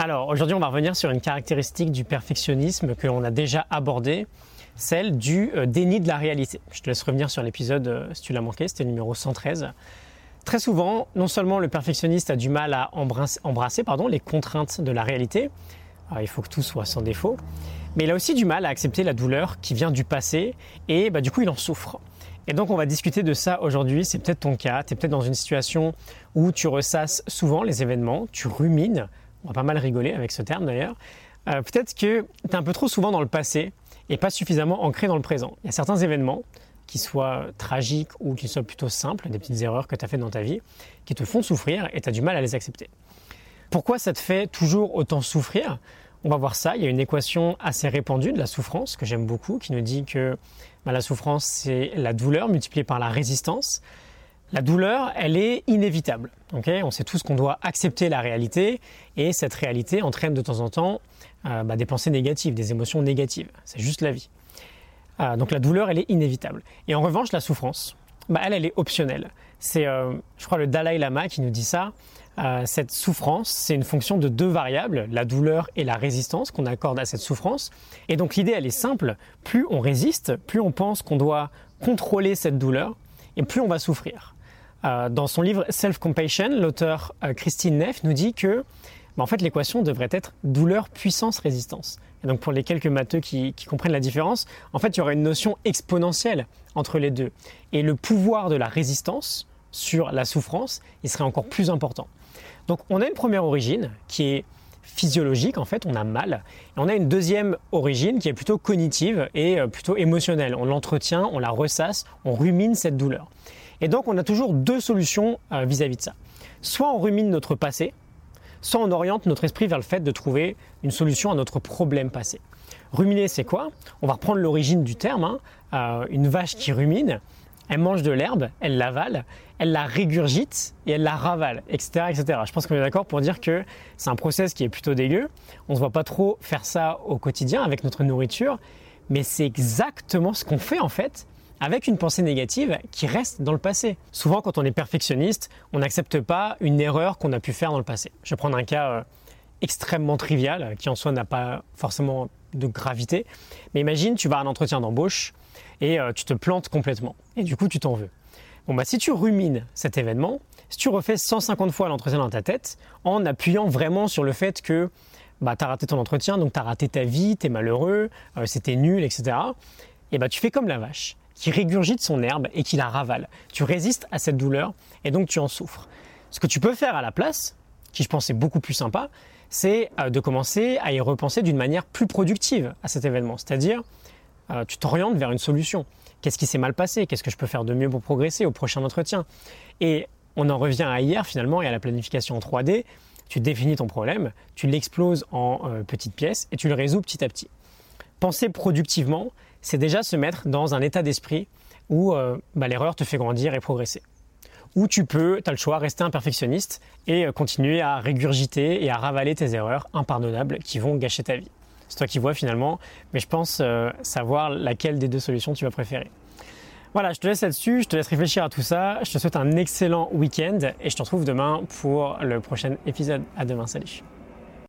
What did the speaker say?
Alors aujourd'hui on va revenir sur une caractéristique du perfectionnisme que l'on a déjà abordé, celle du euh, déni de la réalité. Je te laisse revenir sur l'épisode euh, si tu l'as manqué, c'était le numéro 113. Très souvent, non seulement le perfectionniste a du mal à embrasser, pardon, les contraintes de la réalité, il faut que tout soit sans défaut, mais il a aussi du mal à accepter la douleur qui vient du passé et bah, du coup il en souffre. Et donc on va discuter de ça aujourd'hui, c'est peut-être ton cas, tu es peut-être dans une situation où tu ressasses souvent les événements, tu rumines, on va pas mal rigoler avec ce terme d'ailleurs, euh, peut-être que tu es un peu trop souvent dans le passé et pas suffisamment ancré dans le présent. Il y a certains événements qui soient tragiques ou qui soient plutôt simples, des petites erreurs que tu as faites dans ta vie, qui te font souffrir et tu as du mal à les accepter. Pourquoi ça te fait toujours autant souffrir? On va voir ça. Il y a une équation assez répandue de la souffrance que j'aime beaucoup qui nous dit que bah, la souffrance, c'est la douleur multipliée par la résistance. La douleur, elle est inévitable. on sait tous qu'on doit accepter la réalité et cette réalité entraîne de temps en temps euh, bah, des pensées négatives, des émotions négatives. C'est juste la vie. Euh, donc la douleur, elle est inévitable. Et en revanche, la souffrance, bah, elle, elle est optionnelle. C'est, euh, je crois, le Dalai Lama qui nous dit ça. Cette souffrance, c'est une fonction de deux variables, la douleur et la résistance qu'on accorde à cette souffrance. Et donc l'idée, elle est simple. Plus on résiste, plus on pense qu'on doit contrôler cette douleur, et plus on va souffrir. Dans son livre Self-Compassion, l'auteur Christine Neff nous dit que bah, en fait, l'équation devrait être douleur, puissance, résistance. Et donc pour les quelques matheux qui, comprennent la différence, en fait, il y aurait une notion exponentielle entre les deux. Et le pouvoir de la résistance sur la souffrance, il serait encore plus important. Donc on a une première origine qui est physiologique, en fait, on a mal. Et on a une deuxième origine qui est plutôt cognitive et euh, plutôt émotionnelle. On l'entretient, on la ressasse, on rumine cette douleur. Et donc on a toujours deux solutions vis à -vis de ça. Soit on rumine notre passé, soit on oriente notre esprit vers le fait de trouver une solution à notre problème passé. Ruminer, c'est quoi? On va reprendre l'origine du terme. Hein. Euh, une vache qui rumine, elle mange de l'herbe, elle l'avale, elle la régurgite et elle la ravale, etc. etc. Je pense qu'on est d'accord pour dire que c'est un process qui est plutôt dégueu. On ne voit pas trop faire ça au quotidien avec notre nourriture, mais c'est exactement ce qu'on fait en fait avec une pensée négative qui reste dans le passé. Souvent, quand on est perfectionniste, on n'accepte pas une erreur qu'on a pu faire dans le passé. Je vais prendre un cas euh, extrêmement trivial, qui en soi n'a pas forcément de gravité. Mais imagine, tu vas à un entretien d'embauche et euh, tu te plantes complètement. Et du coup, tu t'en veux. Bon, bah, si tu rumines cet événement, si tu refais 150 fois l'entretien dans ta tête, en appuyant vraiment sur le fait que bah, tu as raté ton entretien, donc tu as raté ta vie, tu es malheureux, euh, c'était nul, etc., et bah, tu fais comme la vache qui régurgite son herbe et qui la ravale. Tu résistes à cette douleur et donc tu en souffres. Ce que tu peux faire à la place, qui je pense est beaucoup plus sympa, c'est euh, de commencer à y repenser d'une manière plus productive à cet événement. C'est-à-dire, euh, tu t'orientes vers une solution. Qu'est-ce qui s'est mal passé? Qu'est-ce que je peux faire de mieux pour progresser au prochain entretien? Et on en revient à hier finalement et à la planification en 3D. Tu définis ton problème, tu l'exploses en euh, petites pièces et tu le résous petit à petit. Penser productivement, c'est déjà se mettre dans un état d'esprit où euh, bah, l'erreur te fait grandir et progresser. Ou tu peux, tu as le choix, rester un perfectionniste et continuer à régurgiter et à ravaler tes erreurs impardonnables qui vont gâcher ta vie. C'est toi qui vois finalement, mais je pense euh, savoir laquelle des deux solutions tu vas préférer. Voilà, je te laisse là-dessus, je te laisse réfléchir à tout ça. Je te souhaite un excellent week-end et je te retrouve demain pour le prochain épisode. À demain, salut.